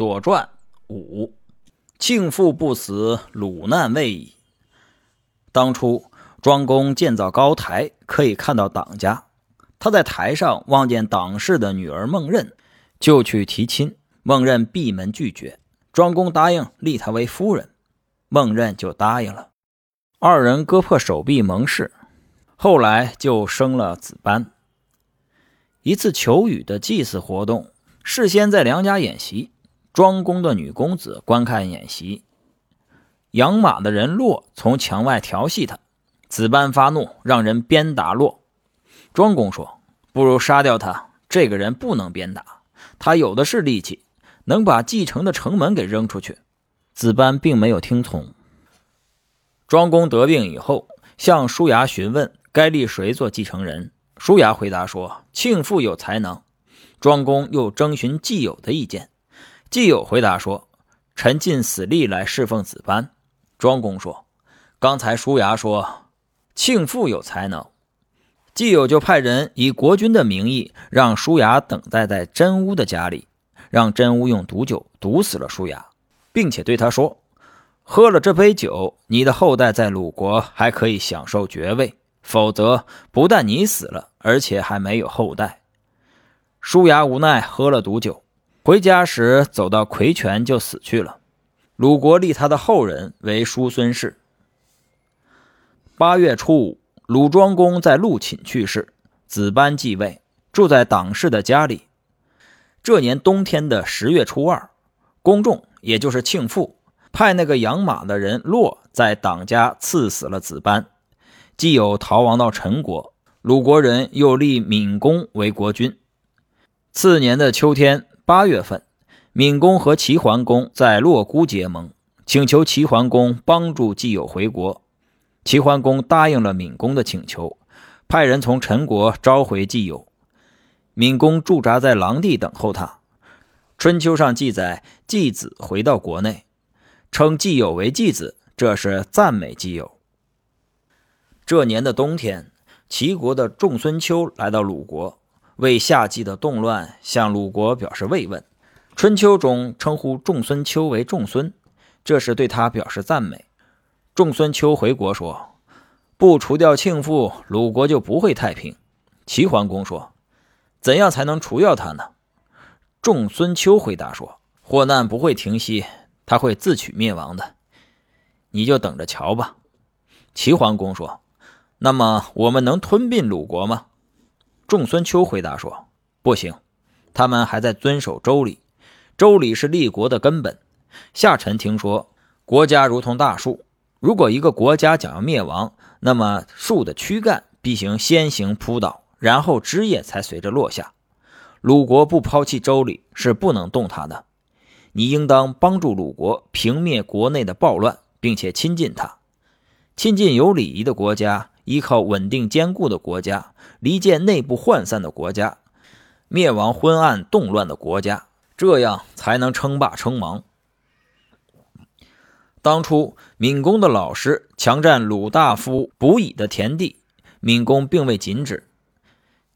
左传》五，庆父不死，鲁难未已。当初庄公建造高台，可以看到党家。他在台上望见党氏的女儿孟任，就去提亲。孟任闭门拒绝，庄公答应立她为夫人，孟任就答应了。二人割破手臂盟誓，后来就生了子班。一次求雨的祭祀活动，事先在梁家演习，庄公的女公子观看演习，养马的人骆从墙外调戏他，子班发怒，让人鞭打骆。庄公说：“不如杀掉他，这个人不能鞭打，他有的是力气，能把继承的城门给扔出去。”子班并没有听从。庄公得病以后，向叔牙询问该立谁做继承人。叔牙回答说：“庆父有才能。”庄公又征询季友的意见，季友回答说：“臣尽死力来侍奉子班。”庄公说：“刚才叔牙说庆父有才能。”季友就派人以国君的名义，让叔牙等待在真乌的家里，让真乌用毒酒毒死了叔牙，并且对他说。喝了这杯酒，你的后代在鲁国还可以享受爵位；否则，不但你死了，而且还没有后代。叔牙无奈喝了毒酒，回家时走到葵泉就死去了。鲁国立他的后人为叔孙氏。八月初五，鲁庄公在陆寝去世，子班继位，住在党氏的家里。这年冬天的十月初二，公仲也就是庆父。派那个养马的人骆在党家刺死了子班，既有逃亡到陈国，鲁国人又立闵公为国君。次年的秋天八月份，闵公和齐桓公在洛姑结盟，请求齐桓公帮助季友回国。齐桓公答应了闵公的请求，派人从陈国召回季友。闵公驻扎在狼地等候他。春秋上记载，季子回到国内。称季友为季子，这是赞美季友。这年的冬天，齐国的仲孙丘来到鲁国，为夏季的动乱向鲁国表示慰问。春秋中称呼仲孙丘为仲孙，这是对他表示赞美。仲孙丘回国说：“不除掉庆父，鲁国就不会太平。”齐桓公说：“怎样才能除掉他呢？”仲孙丘回答说：“祸难不会停息。”他会自取灭亡的，你就等着瞧吧。齐桓公说：“那么我们能吞并鲁国吗？”仲孙丘回答说：“不行，他们还在遵守周礼，周礼是立国的根本。下臣听说，国家如同大树，如果一个国家想要灭亡，那么树的躯干必行先行扑倒，然后枝叶才随着落下。鲁国不抛弃周礼，是不能动它的。”你应当帮助鲁国平灭国内的暴乱，并且亲近他，亲近有礼仪的国家，依靠稳定坚固的国家，离间内部涣散的国家，灭亡昏暗动乱的国家，这样才能称霸称王。当初闵公的老师强占鲁大夫卜乙的田地，闵公并未禁止。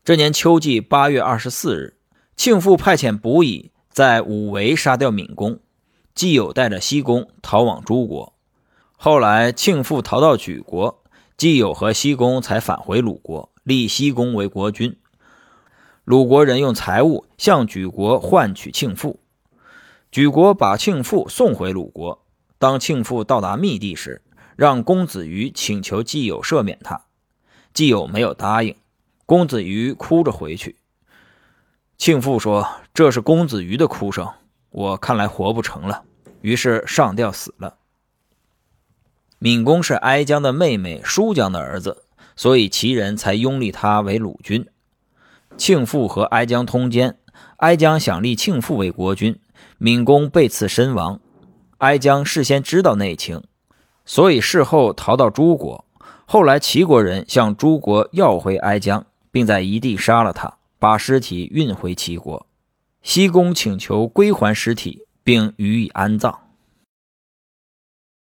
这年秋季八月二十四日，庆父派遣卜乙。在武围杀掉闵公，季友带着西宫逃往诸国。后来庆父逃到莒国，季友和西宫才返回鲁国，立西宫为国君。鲁国人用财物向莒国换取庆父，莒国把庆父送回鲁国。当庆父到达密地时，让公子瑜请求季友赦免他，季友没有答应，公子瑜哭着回去。庆父说：“这是公子瑜的哭声，我看来活不成了。”于是上吊死了。闵公是哀姜的妹妹叔姜的儿子，所以齐人才拥立他为鲁君。庆父和哀姜通奸，哀姜想立庆父为国君，闵公被刺身亡。哀姜事先知道内情，所以事后逃到诸国。后来齐国人向诸国要回哀姜，并在一地杀了他。把尸体运回齐国，西宫请求归还尸体，并予以安葬。